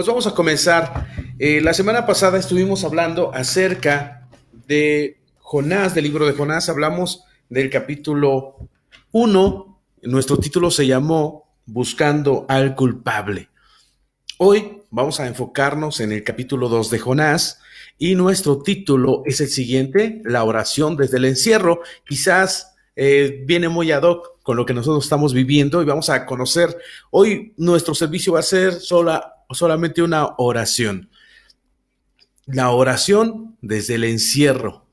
Pues vamos a comenzar. Eh, la semana pasada estuvimos hablando acerca de Jonás, del libro de Jonás. Hablamos del capítulo 1. Nuestro título se llamó Buscando al culpable. Hoy vamos a enfocarnos en el capítulo 2 de Jonás y nuestro título es el siguiente, la oración desde el encierro. Quizás eh, viene muy ad hoc con lo que nosotros estamos viviendo y vamos a conocer, hoy nuestro servicio va a ser sola, solamente una oración. La oración desde el encierro.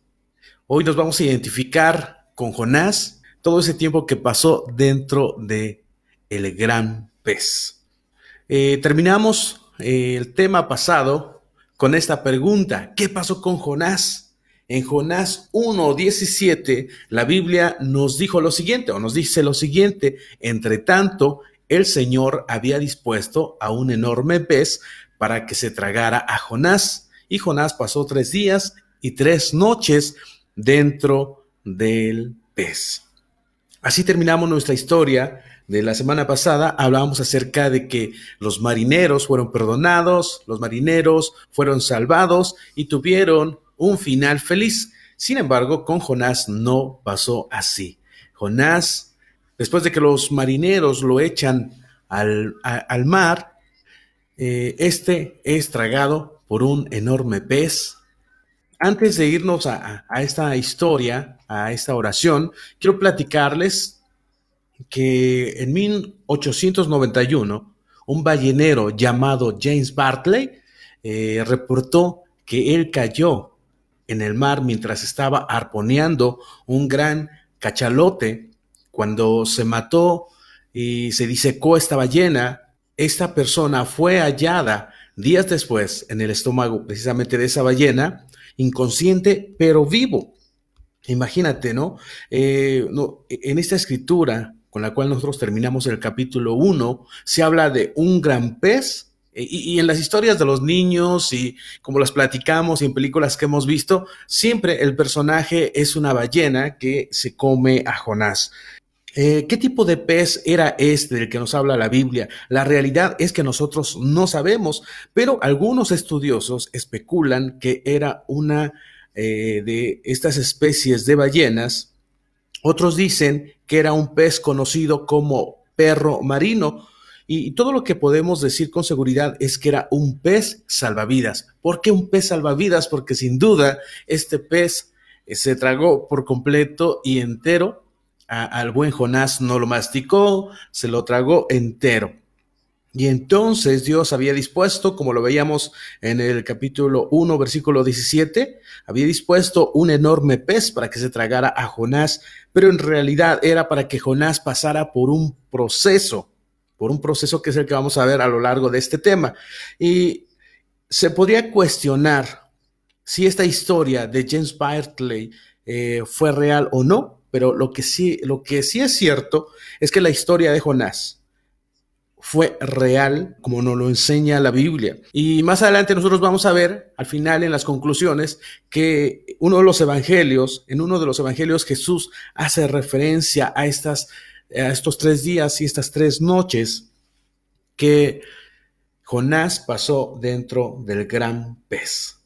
Hoy nos vamos a identificar con Jonás todo ese tiempo que pasó dentro de el gran pez. Eh, terminamos eh, el tema pasado con esta pregunta, ¿qué pasó con Jonás? En Jonás 1.17, la Biblia nos dijo lo siguiente, o nos dice lo siguiente, entre tanto, el Señor había dispuesto a un enorme pez para que se tragara a Jonás, y Jonás pasó tres días y tres noches dentro del pez. Así terminamos nuestra historia de la semana pasada hablábamos acerca de que los marineros fueron perdonados, los marineros fueron salvados y tuvieron un final feliz. Sin embargo, con Jonás no pasó así. Jonás, después de que los marineros lo echan al, mar, eh, este es tragado por un enorme pez. Antes de irnos a esta historia, a esta oración, quiero platicarles que en 1891 un ballenero llamado James Bartley eh, reportó que él cayó en el mar mientras estaba arponeando un gran cachalote. Cuando se mató y se disecó esta ballena, esta persona fue hallada días después en el estómago precisamente de esa ballena, inconsciente pero vivo. Imagínate, ¿no? Eh, no en esta escritura con la cual nosotros terminamos el capítulo 1, se habla de un gran pez. Eh, y, en las historias de los niños y como las platicamos y en películas que hemos visto, siempre el personaje es una ballena que se come a Jonás. Eh, ¿Qué tipo de pez era este del que nos habla la Biblia? La realidad es que nosotros no sabemos, pero algunos estudiosos especulan que era una eh, de estas especies de ballenas otros dicen que era un pez conocido como perro marino. Y todo lo que podemos decir con seguridad es que era un pez salvavidas. ¿Por qué un pez salvavidas? Porque sin duda este pez eh, se tragó por completo y entero. Al buen Jonás no lo masticó, se lo tragó entero. Y entonces Dios había dispuesto, como lo veíamos en el capítulo 1, versículo 17, había dispuesto un enorme pez para que se tragara a Jonás, pero en realidad era para que Jonás pasara por un proceso, por un proceso que es el que vamos a ver a lo largo de este tema. Y se podría cuestionar si esta historia de James Bartley eh, fue real o no, pero lo que sí, lo que sí es cierto es que la historia de Jonás, fue real, como nos lo enseña la Biblia. Y más adelante nosotros vamos a ver, al final en las conclusiones, que uno de los evangelios, en uno de los evangelios Jesús hace referencia a, estas, a estos tres días y estas tres noches que Jonás pasó dentro del gran pez.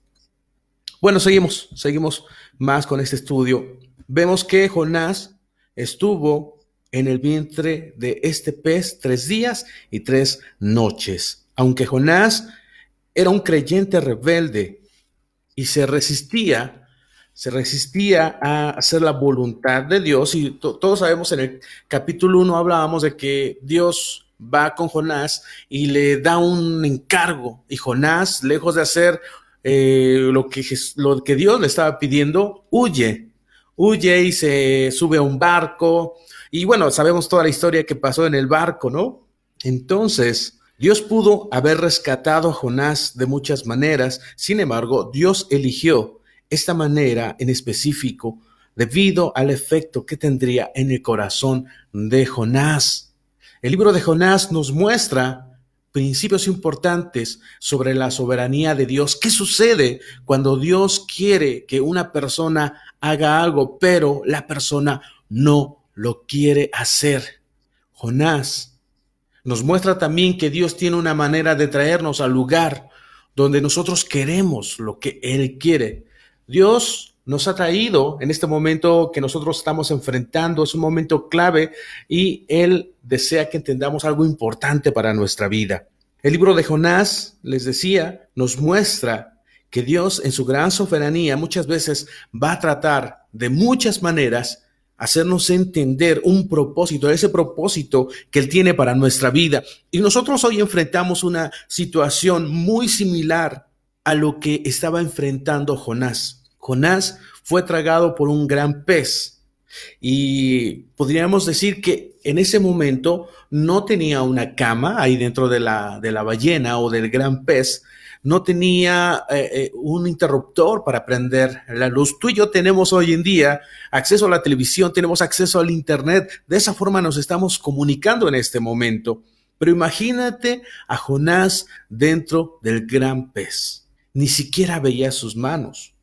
Bueno, seguimos, seguimos más con este estudio. Vemos que Jonás estuvo en el vientre de este pez tres días y tres noches. Aunque Jonás era un creyente rebelde y se resistía, se resistía a hacer la voluntad de Dios y todos sabemos en el capítulo 1 hablábamos de que Dios va con Jonás y le da un encargo y Jonás, lejos de hacer eh, lo, que, lo que Dios le estaba pidiendo, huye, huye y se sube a un barco, y bueno, sabemos toda la historia que pasó en el barco, ¿no? Entonces, Dios pudo haber rescatado a Jonás de muchas maneras, sin embargo, Dios eligió esta manera en específico debido al efecto que tendría en el corazón de Jonás. El libro de Jonás nos muestra principios importantes sobre la soberanía de Dios. ¿Qué sucede cuando Dios quiere que una persona haga algo, pero la persona no lo quiere hacer. Jonás Nos muestra también que Dios tiene una manera de traernos al lugar donde nosotros queremos lo que Él quiere. Dios nos ha traído en este momento que nosotros estamos enfrentando, es un momento clave y Él desea que entendamos algo importante para nuestra vida. El libro de Jonás, les decía, nos muestra que Dios en su gran soberanía muchas veces va a tratar de muchas maneras hacernos entender un propósito, ese propósito que Él tiene para nuestra vida. Y nosotros hoy enfrentamos una situación muy similar a lo que estaba enfrentando Jonás. Jonás fue tragado por un gran pez y podríamos decir que en ese momento no tenía una cama ahí dentro de la, de la ballena o del gran pez, no tenía eh, eh, un interruptor para prender la luz. Tú y yo tenemos hoy en día acceso a la televisión, tenemos acceso al Internet, de esa forma nos estamos comunicando en este momento. Pero imagínate a Jonás dentro del gran pez. Ni siquiera veía sus manos.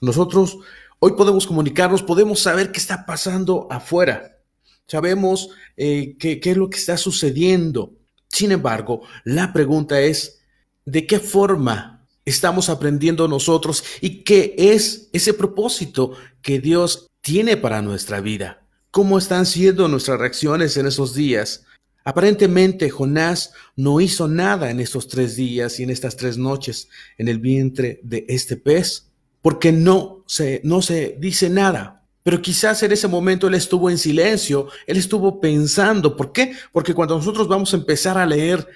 Nosotros hoy podemos comunicarnos, podemos saber qué está pasando afuera. Sabemos eh, qué es lo que está sucediendo. Sin embargo, la pregunta es, de qué forma estamos aprendiendo nosotros y qué es ese propósito que Dios tiene para nuestra vida. ¿Cómo están siendo nuestras reacciones en esos días? Aparentemente Jonás no hizo nada en estos tres días y en estas tres noches en el vientre de este pez, porque no se, no se dice nada. Pero quizás en ese momento él estuvo en silencio, él estuvo pensando. ¿Por qué? Porque cuando nosotros vamos a empezar a leer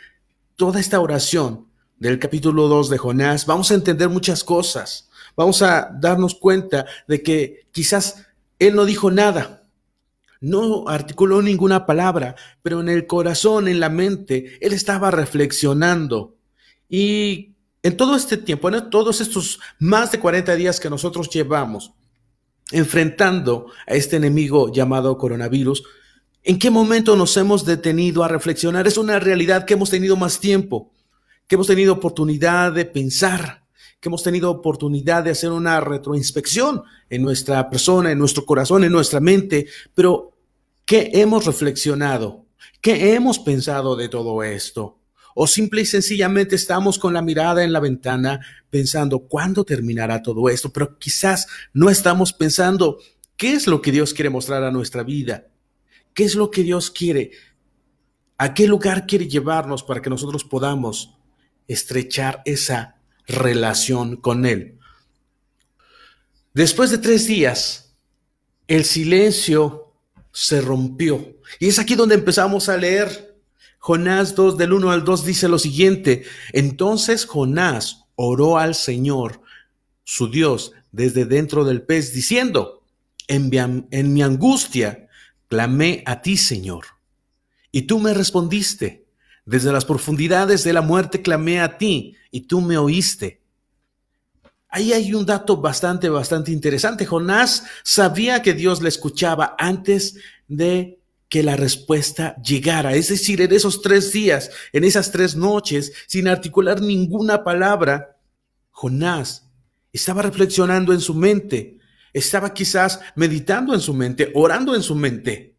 toda esta oración, del capítulo 2 de Jonás, vamos a entender muchas cosas. Vamos a darnos cuenta de que quizás él no dijo nada, no articuló ninguna palabra, pero en el corazón, en la mente, él estaba reflexionando. Y en todo este tiempo, en todos estos más de 40 días que nosotros llevamos enfrentando a este enemigo llamado coronavirus, ¿en qué momento nos hemos detenido a reflexionar? Es una realidad que hemos tenido más tiempo que hemos tenido oportunidad de pensar, que hemos tenido oportunidad de hacer una retroinspección en nuestra persona, en nuestro corazón, en nuestra mente, pero ¿qué hemos reflexionado? ¿Qué hemos pensado de todo esto? O simple y sencillamente estamos con la mirada en la ventana pensando, ¿cuándo terminará todo esto? Pero quizás no estamos pensando, ¿qué es lo que Dios quiere mostrar a nuestra vida? ¿Qué es lo que Dios quiere? ¿A qué lugar quiere llevarnos para que nosotros podamos estrechar esa relación con Él. Después de tres días, el silencio se rompió. Y es aquí donde empezamos a leer. Jonás 2 del 1 al 2 dice lo siguiente. Entonces Jonás oró al Señor, su Dios, desde dentro del pez, diciendo, en mi, en mi angustia clamé a ti, Señor, y tú me respondiste desde las profundidades de la muerte clamé a ti y tú me oíste. Ahí hay un dato bastante, bastante interesante. Jonás sabía que Dios le escuchaba antes de que la respuesta llegara. Es decir, en esos tres días, en esas tres noches, sin articular ninguna palabra, Jonás estaba reflexionando en su mente, estaba quizás meditando en su mente, orando en su mente.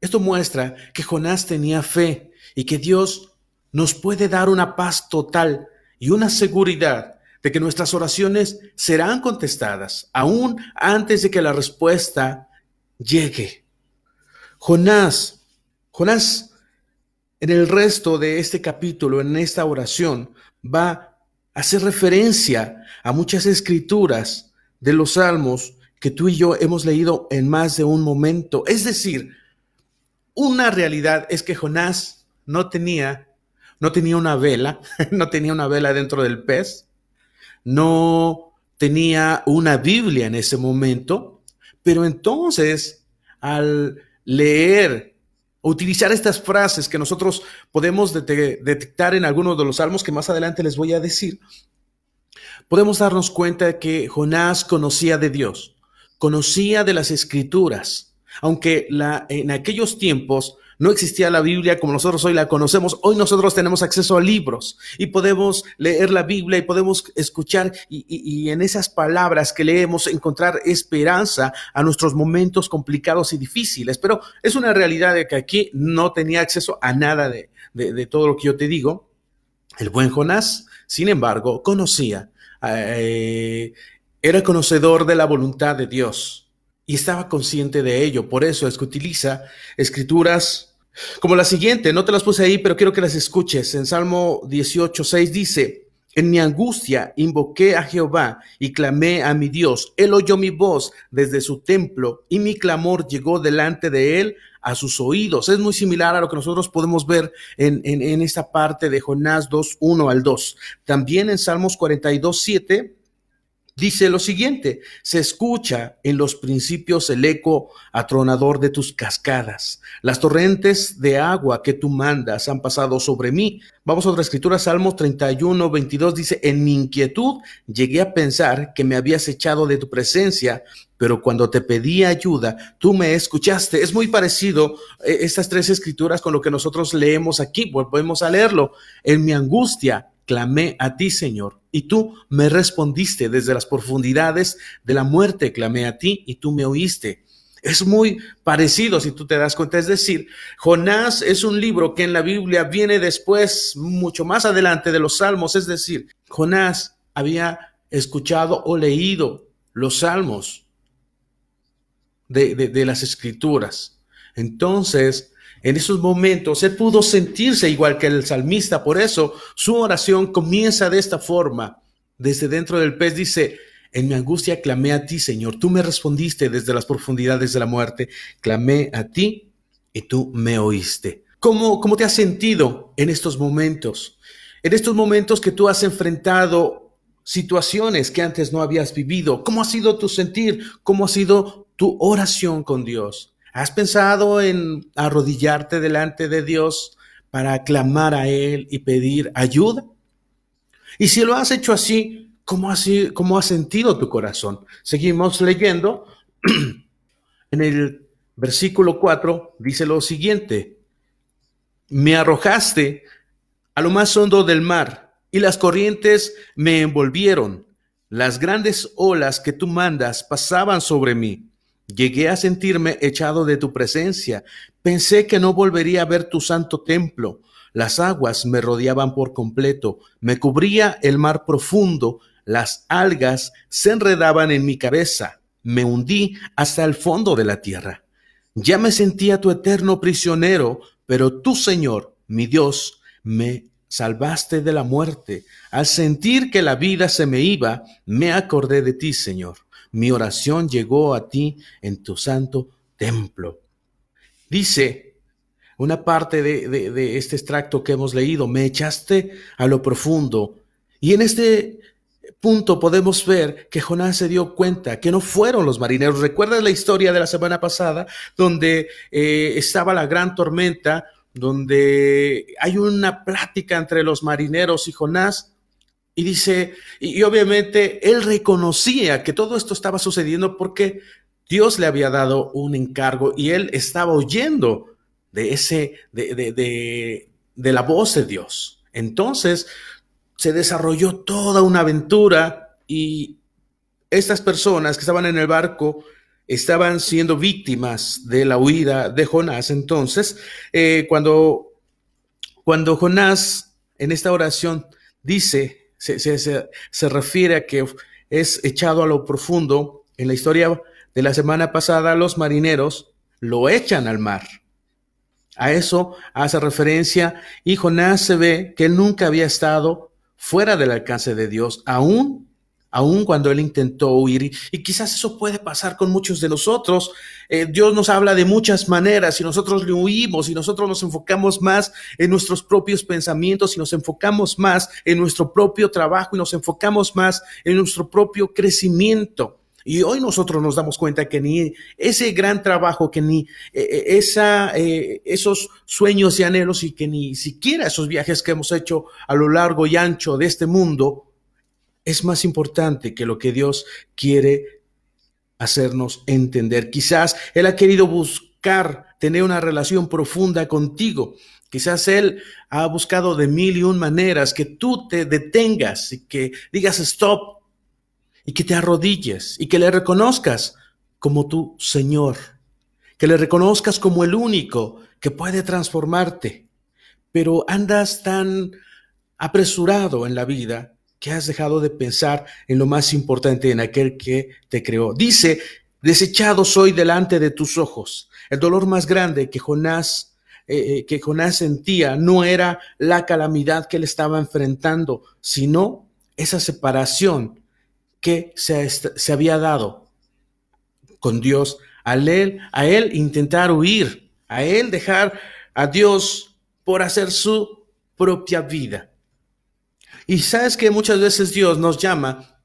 Esto muestra que Jonás tenía fe y que Dios nos puede dar una paz total y una seguridad de que nuestras oraciones serán contestadas aún antes de que la respuesta llegue. Jonás, Jonás, en el resto de este capítulo, en esta oración, va a hacer referencia a muchas escrituras de los salmos que tú y yo hemos leído en más de un momento. Es decir, una realidad es que Jonás no tenía, no tenía una vela, no tenía una vela dentro del pez, no tenía una Biblia en ese momento, pero entonces al leer, utilizar estas frases que nosotros podemos detectar en algunos de los salmos que más adelante les voy a decir, podemos darnos cuenta de que Jonás conocía de Dios, conocía de las escrituras, aunque en aquellos tiempos no existía la Biblia como nosotros hoy la conocemos. Hoy nosotros tenemos acceso a libros y podemos leer la Biblia y podemos escuchar y, y en esas palabras que leemos encontrar esperanza a nuestros momentos complicados y difíciles. Pero es una realidad de que aquí no tenía acceso a nada de, de, todo lo que yo te digo. El buen Jonás, sin embargo, conocía, eh, era conocedor de la voluntad de Dios y estaba consciente de ello. Por eso es que utiliza escrituras como la siguiente. No te las puse ahí, pero quiero que las escuches. En Salmo 18, 6 dice, en mi angustia invoqué a Jehová y clamé a mi Dios. Él oyó mi voz desde su templo y mi clamor llegó delante de él a sus oídos. Es muy similar a lo que nosotros podemos ver en, en, esta parte de Jonás 2, 1 al 2. También en Salmos 42, 7 dice lo siguiente, se escucha en los principios el eco atronador de tus cascadas. Las torrentes de agua que tú mandas han pasado sobre mí. Vamos a otra escritura, Salmos 31, 22 dice, en mi inquietud llegué a pensar que me habías echado de tu presencia, pero cuando te pedí ayuda, tú me escuchaste. Es muy parecido eh, estas tres escrituras con lo que nosotros leemos aquí. Volvemos a leerlo. En mi angustia clamé a ti, Señor, y tú me respondiste desde las profundidades de la muerte, clamé a ti y tú me oíste. Es muy parecido si tú te das cuenta. Es decir, Jonás es un libro que en la Biblia viene después, mucho más adelante de los salmos. Es decir, Jonás había escuchado o leído los salmos de, de las escrituras. Entonces, en esos momentos él pudo sentirse igual que el salmista, por eso su oración comienza de esta forma. Desde dentro del pez dice, en mi angustia clamé a ti, Señor, tú me respondiste desde las profundidades de la muerte, clamé a ti y tú me oíste. ¿Cómo, cómo te has sentido en estos momentos? En estos momentos que tú has enfrentado situaciones que antes no habías vivido, ¿cómo ha sido tu sentir? ¿Cómo ha sido tu oración con Dios? ¿Has pensado en arrodillarte delante de Dios para clamar a Él y pedir ayuda? Y si lo has hecho así, ¿cómo, así, cómo ha sentido tu corazón? Seguimos leyendo. en el versículo 4 dice lo siguiente, me arrojaste a lo más hondo del mar y las corrientes me envolvieron. Las grandes olas que tú mandas pasaban sobre mí. Llegué a sentirme echado de tu presencia. Pensé que no volvería a ver tu santo templo. Las aguas me rodeaban por completo. Me cubría el mar profundo. Las algas se enredaban en mi cabeza. Me hundí hasta el fondo de la tierra. Ya me sentía tu eterno prisionero, pero tú, Señor, mi Dios, me salvaste de la muerte. Al sentir que la vida se me iba, me acordé de ti, Señor mi oración llegó a ti en tu santo templo. Dice una parte de, este extracto que hemos leído, me echaste a lo profundo. Y en este punto podemos ver que Jonás se dio cuenta que no fueron los marineros. ¿Recuerdas la historia de la semana pasada donde eh, estaba la gran tormenta, donde hay una plática entre los marineros y Jonás? Y dice, y, obviamente él reconocía que todo esto estaba sucediendo porque Dios le había dado un encargo y él estaba oyendo de ese, de, de, de, la voz de Dios. Entonces se desarrolló toda una aventura y estas personas que estaban en el barco estaban siendo víctimas de la huida de Jonás. Entonces, eh, cuando, cuando Jonás en esta oración dice, se, refiere a que es echado a lo profundo. En la historia de la semana pasada, los marineros lo echan al mar. A eso hace referencia y Jonás se ve que él nunca había estado fuera del alcance de Dios, aún aun cuando él intentó huir. Y quizás eso puede pasar con muchos de nosotros. Eh, Dios nos habla de muchas maneras y nosotros le huimos y nosotros nos enfocamos más en nuestros propios pensamientos y nos enfocamos más en nuestro propio trabajo y nos enfocamos más en nuestro propio crecimiento. Y hoy nosotros nos damos cuenta que ni ese gran trabajo, que ni eh, eh, esa, esos sueños y anhelos y que ni siquiera esos viajes que hemos hecho a lo largo y ancho de este mundo es más importante que lo que Dios quiere hacernos entender. Quizás Él ha querido buscar tener una relación profunda contigo. Quizás Él ha buscado de mil y un maneras que tú te detengas y que digas stop y que te arrodilles y que le reconozcas como tu Señor, que le reconozcas como el único que puede transformarte. Pero andas tan apresurado en la vida que has dejado de pensar en lo más importante, en aquel que te creó. Dice, desechado soy delante de tus ojos. El dolor más grande que Jonás, eh, eh, que Jonás sentía no era la calamidad que él estaba enfrentando, sino esa separación que se, se había dado con Dios, al él, a él intentar huir, a él dejar a Dios por hacer su propia vida. Y sabes que muchas veces Dios nos llama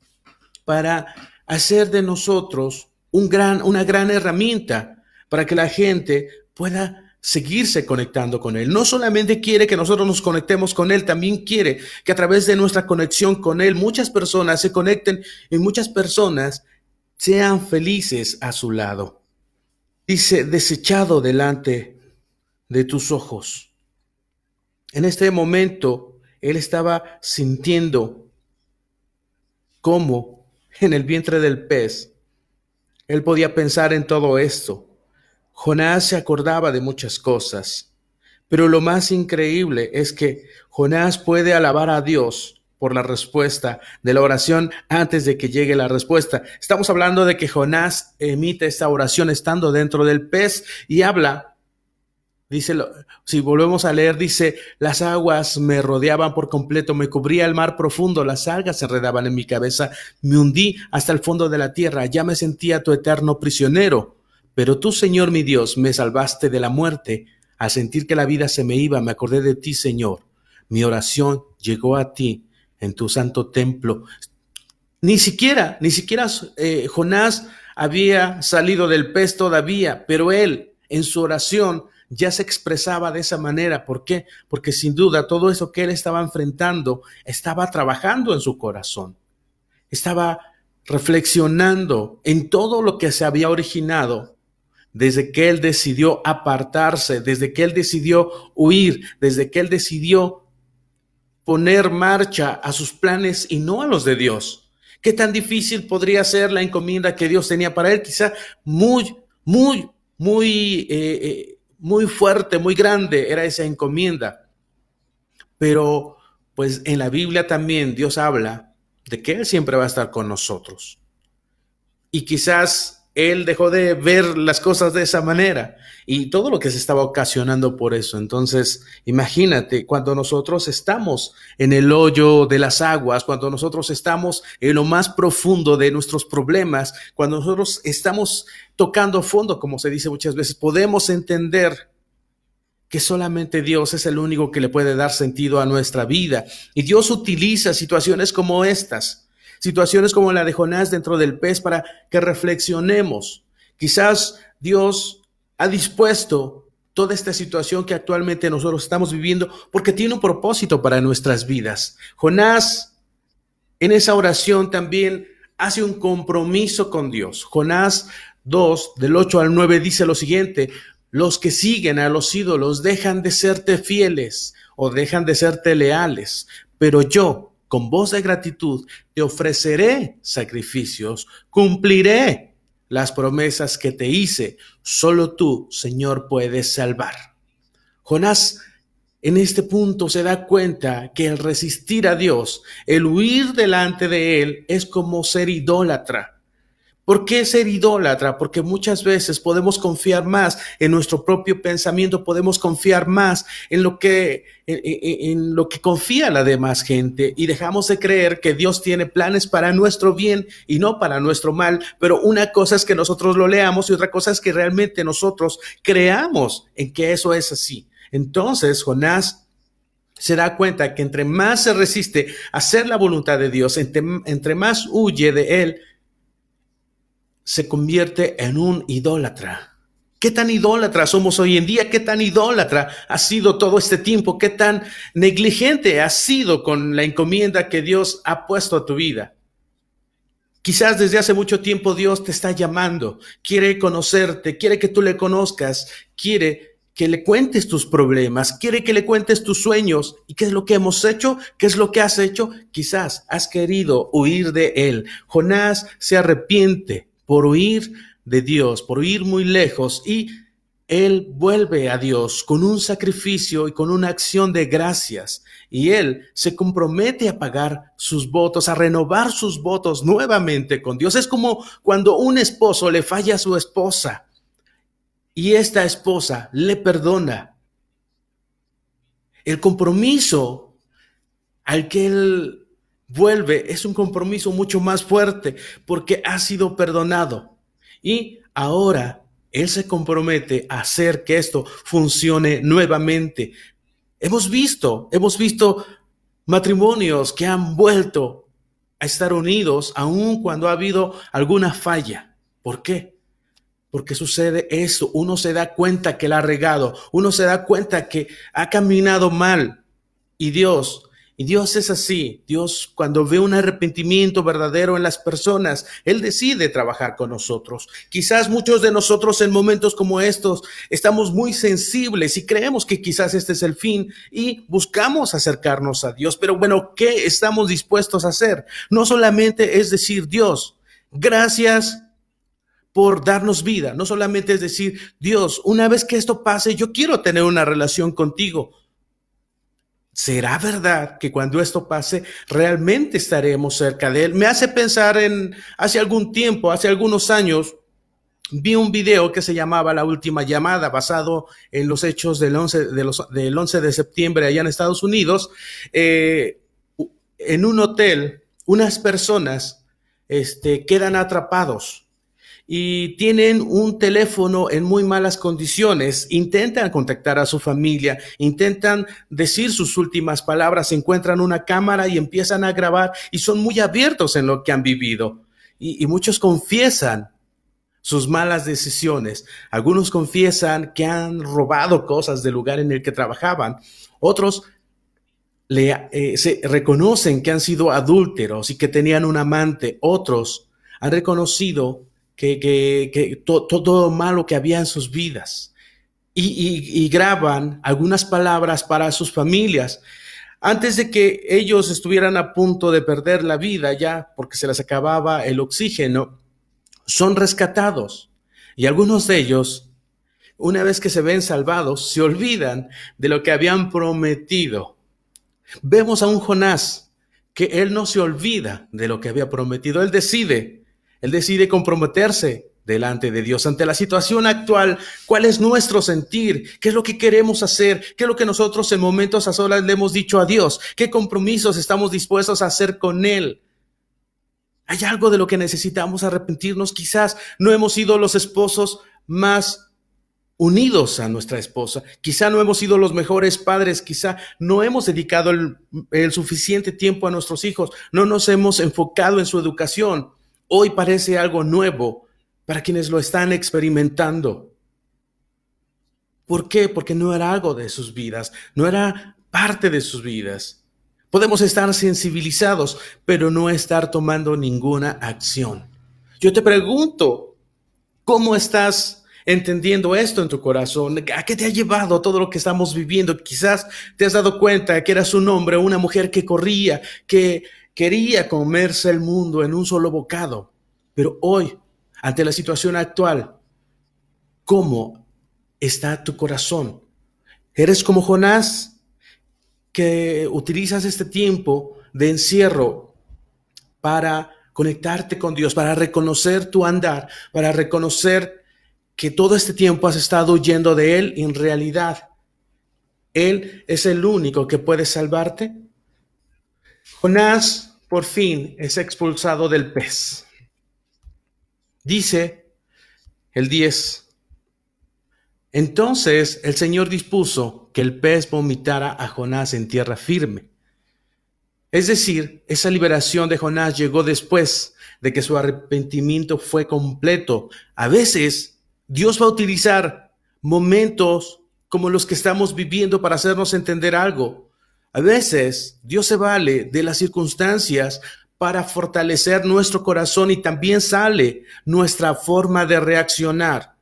para hacer de nosotros una gran herramienta para que la gente pueda seguirse conectando con Él. No solamente quiere que nosotros nos conectemos con Él, también quiere que a través de nuestra conexión con Él muchas personas se conecten y muchas personas sean felices a su lado. Dice, desechado delante de tus ojos. En este momento, él estaba sintiendo cómo en el vientre del pez él podía pensar en todo esto. Jonás se acordaba de muchas cosas, pero lo más increíble es que Jonás puede alabar a Dios por la respuesta de la oración antes de que llegue la respuesta. Estamos hablando de que Jonás emite esta oración estando dentro del pez y habla Dice, si volvemos a leer, dice, las aguas me rodeaban por completo, me cubría el mar profundo, las algas se enredaban en mi cabeza, me hundí hasta el fondo de la tierra, ya me sentía tu eterno prisionero. Pero tú, Señor mi Dios, me salvaste de la muerte. Al sentir que la vida se me iba, me acordé de ti, Señor. Mi oración llegó a ti en tu santo templo. Ni siquiera, ni siquiera eh, Jonás había salido del pez todavía, pero él en su oración ya se expresaba de esa manera. ¿Por qué? Porque sin duda todo eso que él estaba enfrentando estaba trabajando en su corazón. Estaba reflexionando en todo lo que se había originado desde que él decidió apartarse, desde que él decidió huir, desde que él decidió poner marcha a sus planes y no a los de Dios. ¿Qué tan difícil podría ser la encomienda que Dios tenía para él? Quizá muy, muy, muy eh, eh, muy fuerte, muy grande era esa encomienda. Pero pues en la Biblia también Dios habla de que Él siempre va a estar con nosotros. Y quizás él dejó de ver las cosas de esa manera y todo lo que se estaba ocasionando por eso. Entonces, imagínate, cuando nosotros estamos en el hoyo de las aguas, cuando nosotros estamos en lo más profundo de nuestros problemas, cuando nosotros estamos tocando fondo, como se dice muchas veces, podemos entender que solamente Dios es el único que le puede dar sentido a nuestra vida. Y Dios utiliza situaciones como estas situaciones como la de Jonás dentro del pez para que reflexionemos. Quizás Dios ha dispuesto toda esta situación que actualmente nosotros estamos viviendo porque tiene un propósito para nuestras vidas. Jonás en esa oración también hace un compromiso con Dios. Jonás 2, del 8 al 9, dice lo siguiente, los que siguen a los ídolos dejan de serte fieles o dejan de serte leales, pero yo, con voz de gratitud, te ofreceré sacrificios, cumpliré las promesas que te hice. Solo tú, Señor, puedes salvar. Jonás en este punto se da cuenta que el resistir a Dios, el huir delante de Él, es como ser idólatra. ¿Por qué ser idólatra? Porque muchas veces podemos confiar más en nuestro propio pensamiento, podemos confiar más en lo que, en, lo que confía la demás gente y dejamos de creer que Dios tiene planes para nuestro bien y no para nuestro mal. Pero una cosa es que nosotros lo leamos y otra cosa es que realmente nosotros creamos en que eso es así. Entonces, Jonás se da cuenta que entre más se resiste a hacer la voluntad de Dios, entre, entre más huye de Él, se convierte en un idólatra. ¿Qué tan idólatra somos hoy en día? ¿Qué tan idólatra ha sido todo este tiempo? ¿Qué tan negligente has sido con la encomienda que Dios ha puesto a tu vida? Quizás desde hace mucho tiempo Dios te está llamando, quiere conocerte, quiere que tú le conozcas, quiere que le cuentes tus problemas, quiere que le cuentes tus sueños. ¿Y qué es lo que hemos hecho? ¿Qué es lo que has hecho? Quizás has querido huir de él. Jonás se arrepiente por huir de Dios, por huir muy lejos y él vuelve a Dios con un sacrificio y con una acción de gracias y él se compromete a pagar sus votos, a renovar sus votos nuevamente con Dios. Es como cuando un esposo le falla a su esposa y esta esposa le perdona. El compromiso al que él vuelve es un compromiso mucho más fuerte porque ha sido perdonado y ahora él se compromete a hacer que esto funcione nuevamente. Hemos visto, hemos visto matrimonios que han vuelto a estar unidos aun cuando ha habido alguna falla. ¿Por qué? Porque sucede eso. Uno se da cuenta que la ha regado. Uno se da cuenta que ha caminado mal. Y Dios y Dios es así. Dios cuando ve un arrepentimiento verdadero en las personas, Él decide trabajar con nosotros. Quizás muchos de nosotros en momentos como estos estamos muy sensibles y creemos que quizás este es el fin y buscamos acercarnos a Dios. Pero bueno, ¿qué estamos dispuestos a hacer? No solamente es decir, Dios, gracias por darnos vida. No solamente es decir, Dios, una vez que esto pase, yo quiero tener una relación contigo. ¿Será verdad que cuando esto pase realmente estaremos cerca de Él? Me hace pensar en hace algún tiempo, hace algunos años, vi un video que se llamaba La Última Llamada, basado en los hechos del 11 de, del 11 de septiembre allá en Estados Unidos. Eh, en un hotel, unas personas este, quedan atrapados y tienen un teléfono en muy malas condiciones, intentan contactar a su familia, intentan decir sus últimas palabras, encuentran una cámara y empiezan a grabar y son muy abiertos en lo que han vivido. Y, muchos confiesan sus malas decisiones. Algunos confiesan que han robado cosas del lugar en el que trabajaban. Otros le, eh, se reconocen que han sido adúlteros y que tenían un amante. Otros han reconocido que, que, todo malo que había en sus vidas. Y, graban algunas palabras para sus familias. Antes de que ellos estuvieran a punto de perder la vida ya porque se les acababa el oxígeno, son rescatados. Y algunos de ellos, una vez que se ven salvados, se olvidan de lo que habían prometido. Vemos a un Jonás que él no se olvida de lo que había prometido. Él decide él decide comprometerse delante de Dios ante la situación actual. ¿Cuál es nuestro sentir? ¿Qué es lo que queremos hacer? ¿Qué es lo que nosotros en momentos a solas le hemos dicho a Dios? ¿Qué compromisos estamos dispuestos a hacer con Él? Hay algo de lo que necesitamos arrepentirnos. Quizás no hemos sido los esposos más unidos a nuestra esposa. Quizá no hemos sido los mejores padres, quizá no hemos dedicado el, el, suficiente tiempo a nuestros hijos, no nos hemos enfocado en su educación hoy parece algo nuevo para quienes lo están experimentando. ¿Por qué? Porque no era algo de sus vidas, no era parte de sus vidas. Podemos estar sensibilizados, pero no estar tomando ninguna acción. Yo te pregunto, ¿cómo estás entendiendo esto en tu corazón? ¿A qué te ha llevado todo lo que estamos viviendo? Quizás te has dado cuenta que eras un hombre una mujer que corría, que quería comerse el mundo en un solo bocado, pero hoy, ante la situación actual, ¿cómo está tu corazón? ¿Eres como Jonás que utilizas este tiempo de encierro para conectarte con Dios, para reconocer tu andar, para reconocer que todo este tiempo has estado huyendo de Él en realidad Él es el único que puede salvarte? Jonás por fin es expulsado del pez. Dice el 10. Entonces el Señor dispuso que el pez vomitara a Jonás en tierra firme. Es decir, esa liberación de Jonás llegó después de que su arrepentimiento fue completo. A veces Dios va a utilizar momentos como los que estamos viviendo para hacernos entender algo. A veces Dios se vale de las circunstancias para fortalecer nuestro corazón y también sale nuestra forma de reaccionar.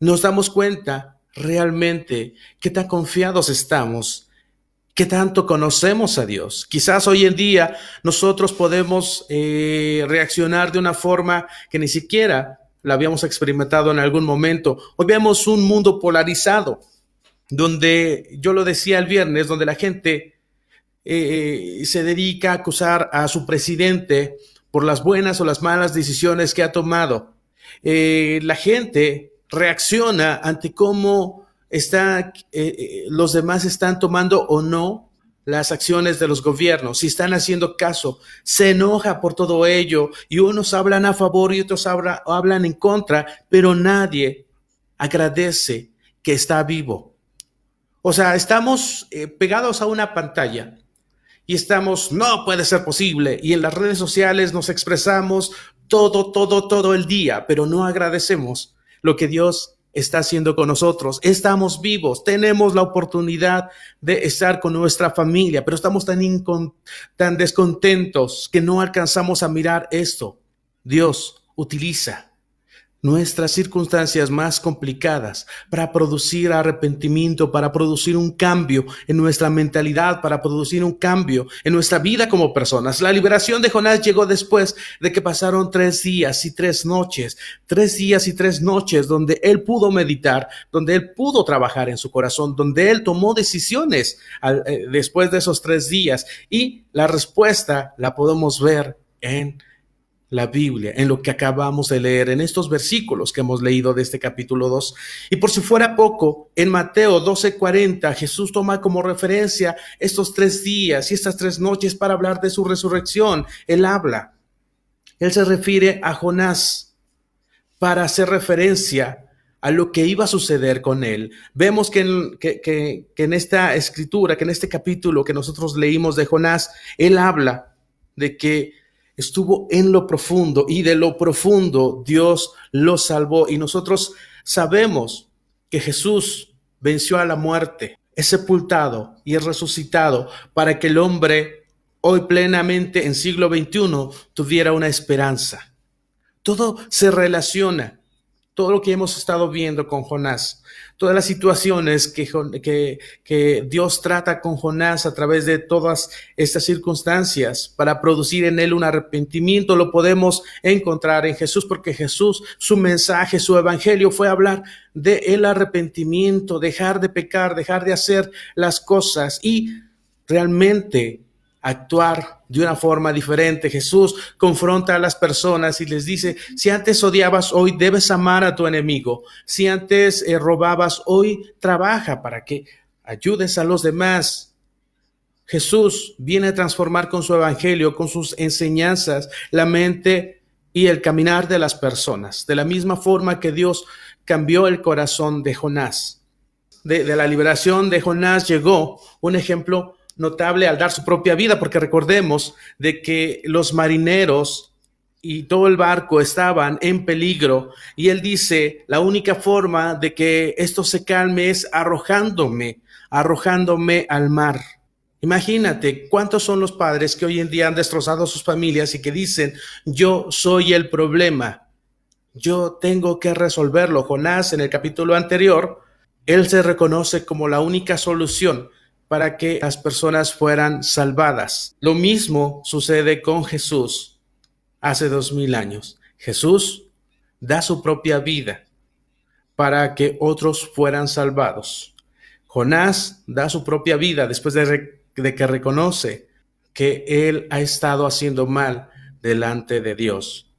Nos damos cuenta realmente qué tan confiados estamos, qué tanto conocemos a Dios. Quizás hoy en día nosotros podemos eh, reaccionar de una forma que ni siquiera la habíamos experimentado en algún momento. Hoy vemos un mundo polarizado, donde yo lo decía el viernes, donde la gente eh, se dedica a acusar a su presidente por las buenas o las malas decisiones que ha tomado. Eh, la gente reacciona ante cómo eh, los demás están tomando o no las acciones de los gobiernos, si están haciendo caso, se enoja por todo ello y unos hablan a favor y otros hablan en contra, pero nadie agradece que está vivo. O sea, estamos eh, pegados a una pantalla y estamos, no puede ser posible, y en las redes sociales nos expresamos todo, todo, todo el día, pero no agradecemos lo que Dios está haciendo con nosotros. Estamos vivos, tenemos la oportunidad de estar con nuestra familia, pero estamos tan, tan descontentos que no alcanzamos a mirar esto. Dios utiliza nuestras circunstancias más complicadas para producir arrepentimiento, para producir un cambio en nuestra mentalidad, para producir un cambio en nuestra vida como personas. La liberación de Jonás llegó después de que pasaron tres días y tres noches, tres días y tres noches donde él pudo meditar, donde él pudo trabajar en su corazón, donde él tomó decisiones eh, después de esos tres días y la respuesta la podemos ver en la Biblia, en lo que acabamos de leer, en estos versículos que hemos leído de este capítulo 2. Y por si fuera poco, en Mateo 12:40, Jesús toma como referencia estos tres días y estas tres noches para hablar de su resurrección. Él habla. Él se refiere a Jonás para hacer referencia a lo que iba a suceder con él. Vemos que en, que en esta escritura, que en este capítulo que nosotros leímos de Jonás, él habla de que estuvo en lo profundo y de lo profundo Dios lo salvó. Y nosotros sabemos que Jesús venció a la muerte, es sepultado y es resucitado para que el hombre hoy plenamente en siglo XXI tuviera una esperanza. Todo se relaciona todo lo que hemos estado viendo con Jonás, todas las situaciones que, Dios trata con Jonás a través de todas estas circunstancias para producir en él un arrepentimiento, lo podemos encontrar en Jesús, porque Jesús, su mensaje, su evangelio fue hablar de arrepentimiento, dejar de pecar, dejar de hacer las cosas. Y realmente actuar de una forma diferente. Jesús confronta a las personas y les dice, si antes odiabas, hoy debes amar a tu enemigo. Si antes eh, robabas, hoy trabaja para que ayudes a los demás. Jesús viene a transformar con su evangelio, con sus enseñanzas, la mente y el caminar de las personas, de la misma forma que Dios cambió el corazón de Jonás. De, de la liberación de Jonás llegó un ejemplo notable al dar su propia vida, porque recordemos de que los marineros y todo el barco estaban en peligro y él dice, la única forma de que esto se calme es arrojándome, arrojándome al mar. Imagínate cuántos son los padres que hoy en día han destrozado sus familias y que dicen, yo soy el problema, yo tengo que resolverlo. Jonás en el capítulo anterior, él se reconoce como la única solución para que las personas fueran salvadas. Lo mismo sucede con Jesús hace dos mil años. Jesús da su propia vida para que otros fueran salvados. Jonás da su propia vida después de, que reconoce que él ha estado haciendo mal delante de Dios.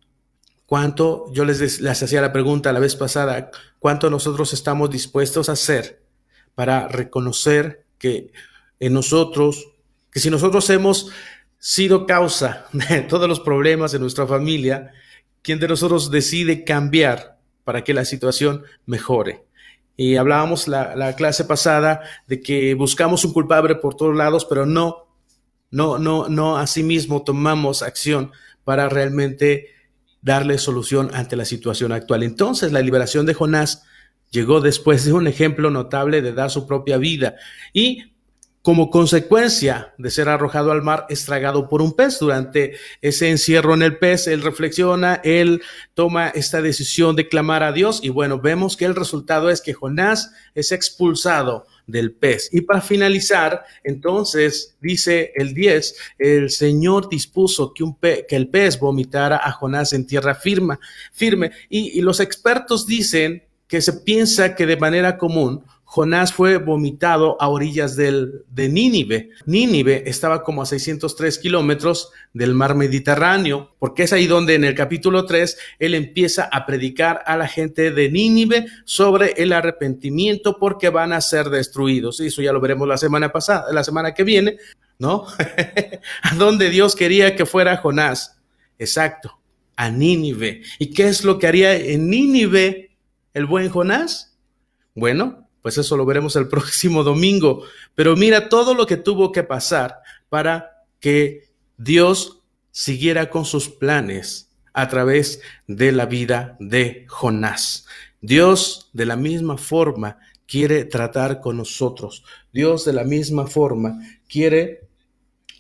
¿Cuánto, yo les, les hacía la pregunta la vez pasada, cuánto nosotros estamos dispuestos a hacer para reconocer que en nosotros, que si nosotros hemos sido causa de todos los problemas de nuestra familia, ¿quién de nosotros decide cambiar para que la situación mejore? Y hablábamos la, la clase pasada de que buscamos un culpable por todos lados, pero no, no, no, no, asimismo tomamos acción para realmente darle solución ante la situación actual. Entonces, la liberación de Jonás llegó después de un ejemplo notable de dar su propia vida. Y como consecuencia de ser arrojado al mar, es tragado por un pez. Durante ese encierro en el pez, él reflexiona, él toma esta decisión de clamar a Dios y bueno, vemos que el resultado es que Jonás es expulsado del pez. Y para finalizar, entonces, dice el 10, el Señor dispuso que, un que el pez vomitara a Jonás en tierra firme. firme. y los expertos dicen que se piensa que de manera común Jonás fue vomitado a orillas del, de Nínive. Nínive estaba como a 603 kilómetros del mar Mediterráneo, porque es ahí donde en el capítulo 3 él empieza a predicar a la gente de Nínive sobre el arrepentimiento porque van a ser destruidos. Eso ya lo veremos la semana pasada, la semana que viene, ¿no? a donde Dios quería que fuera Jonás. Exacto, a Nínive. ¿Y qué es lo que haría en Nínive el buen Jonás? Bueno, pues eso lo veremos el próximo domingo. Pero mira todo lo que tuvo que pasar para que Dios siguiera con sus planes a través de la vida de Jonás. Dios de la misma forma quiere tratar con nosotros. Dios de la misma forma quiere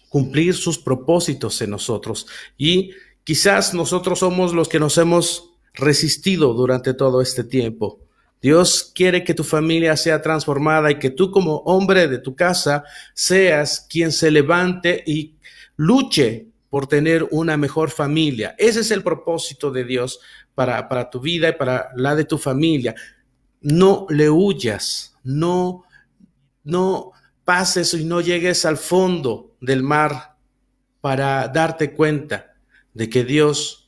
cumplir sus propósitos en nosotros. Y quizás nosotros somos los que nos hemos resistido durante todo este tiempo. Dios quiere que tu familia sea transformada y que tú como hombre de tu casa seas quien se levante y luche por tener una mejor familia. Ese es el propósito de Dios para, para tu vida y para la de tu familia. No le huyas, no, no pases y no llegues al fondo del mar para darte cuenta de que Dios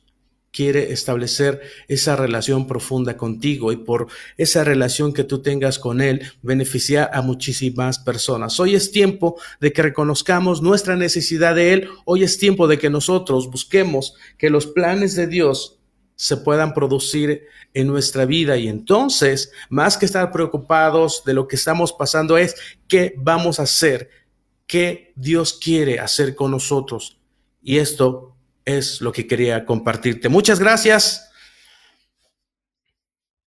quiere establecer esa relación profunda contigo y por esa relación que tú tengas con Él, beneficiar a muchísimas personas. Hoy es tiempo de que reconozcamos nuestra necesidad de Él. Hoy es tiempo de que nosotros busquemos que los planes de Dios se puedan producir en nuestra vida y entonces, más que estar preocupados de lo que estamos pasando, es qué vamos a hacer, qué Dios quiere hacer con nosotros. Y esto es lo que quería compartirte. Muchas gracias